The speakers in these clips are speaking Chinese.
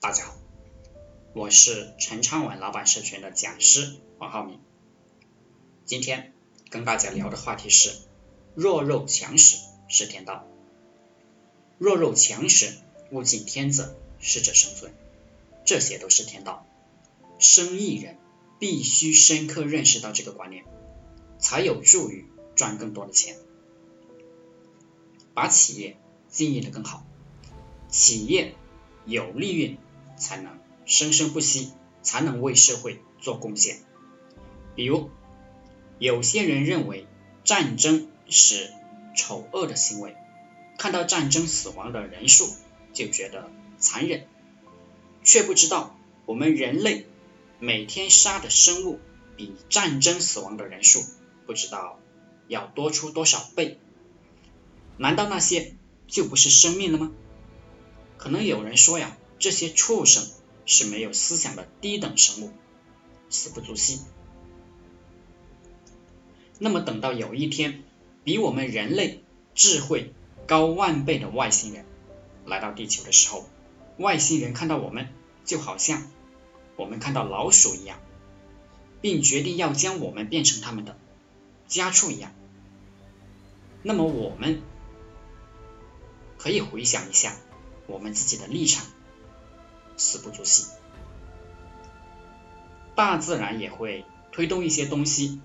大家好，我是陈昌文老板社群的讲师王浩明。今天跟大家聊的话题是弱肉强食是天道，弱肉强食物竞天择，适者生存，这些都是天道。生意人必须深刻认识到这个观念，才有助于赚更多的钱，把企业经营的更好，企业有利润。才能生生不息，才能为社会做贡献。比如，有些人认为战争是丑恶的行为，看到战争死亡的人数就觉得残忍，却不知道我们人类每天杀的生物比战争死亡的人数不知道要多出多少倍。难道那些就不是生命了吗？可能有人说呀。这些畜生是没有思想的低等生物，死不足惜。那么等到有一天，比我们人类智慧高万倍的外星人来到地球的时候，外星人看到我们就好像我们看到老鼠一样，并决定要将我们变成他们的家畜一样。那么我们可以回想一下我们自己的立场。死不足惜，大自然也会推动一些东西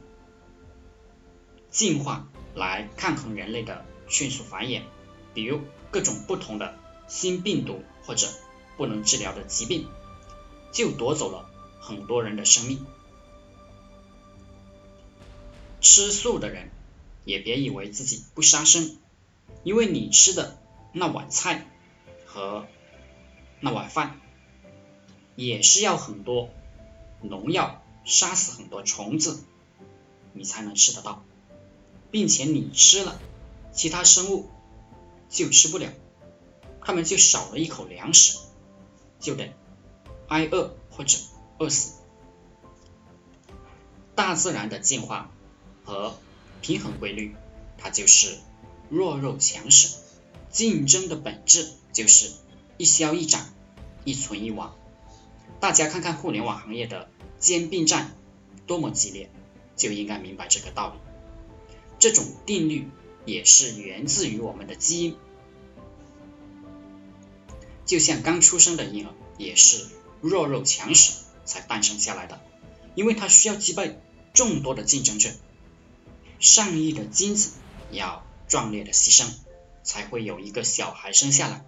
进化来抗衡人类的迅速繁衍，比如各种不同的新病毒或者不能治疗的疾病，就夺走了很多人的生命。吃素的人也别以为自己不杀生，因为你吃的那碗菜和那碗饭。也是要很多农药杀死很多虫子，你才能吃得到，并且你吃了，其他生物就吃不了，他们就少了一口粮食，就得挨饿或者饿死。大自然的进化和平衡规律，它就是弱肉强食，竞争的本质就是一消一长，一存一亡。大家看看互联网行业的兼并战多么激烈，就应该明白这个道理。这种定律也是源自于我们的基因，就像刚出生的婴儿也是弱肉强食才诞生下来的，因为它需要击败众多的竞争者，上亿的精子要壮烈的牺牲，才会有一个小孩生下来。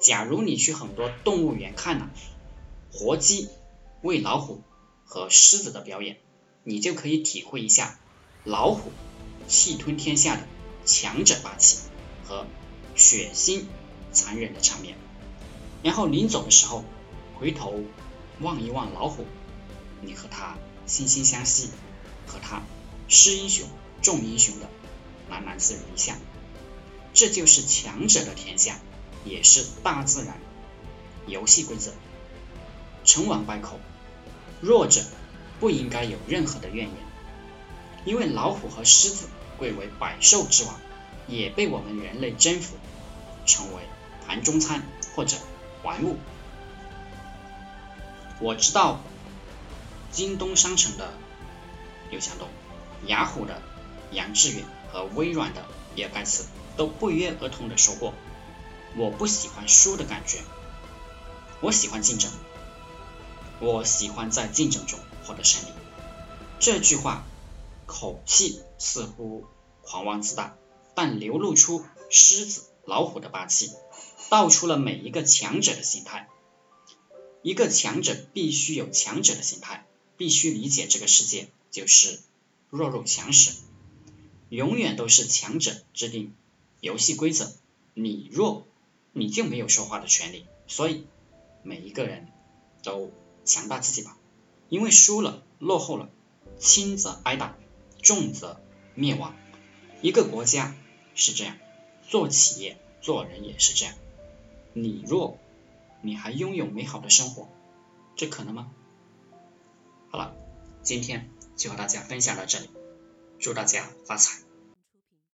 假如你去很多动物园看了。活鸡喂老虎和狮子的表演，你就可以体会一下老虎气吞天下的强者霸气和血腥残忍的场面。然后临走的时候，回头望一望老虎，你和他惺惺相惜，和他师英雄重英雄的喃喃自语一下。这就是强者的天下，也是大自然游戏规则。成王败寇，弱者不应该有任何的怨言，因为老虎和狮子贵为百兽之王，也被我们人类征服，成为盘中餐或者玩物。我知道，京东商城的刘强东、雅虎的杨致远和微软的比尔盖茨都不约而同的说过：“我不喜欢输的感觉，我喜欢竞争。”我喜欢在竞争中获得胜利。这句话口气似乎狂妄自大，但流露出狮子、老虎的霸气，道出了每一个强者的心态。一个强者必须有强者的心态，必须理解这个世界就是弱肉强食，永远都是强者制定游戏规则，你弱你就没有说话的权利。所以每一个人都。强大自己吧，因为输了、落后了，轻则挨打，重则灭亡。一个国家是这样，做企业、做人也是这样。你弱，你还拥有美好的生活，这可能吗？好了，今天就和大家分享到这里，祝大家发财。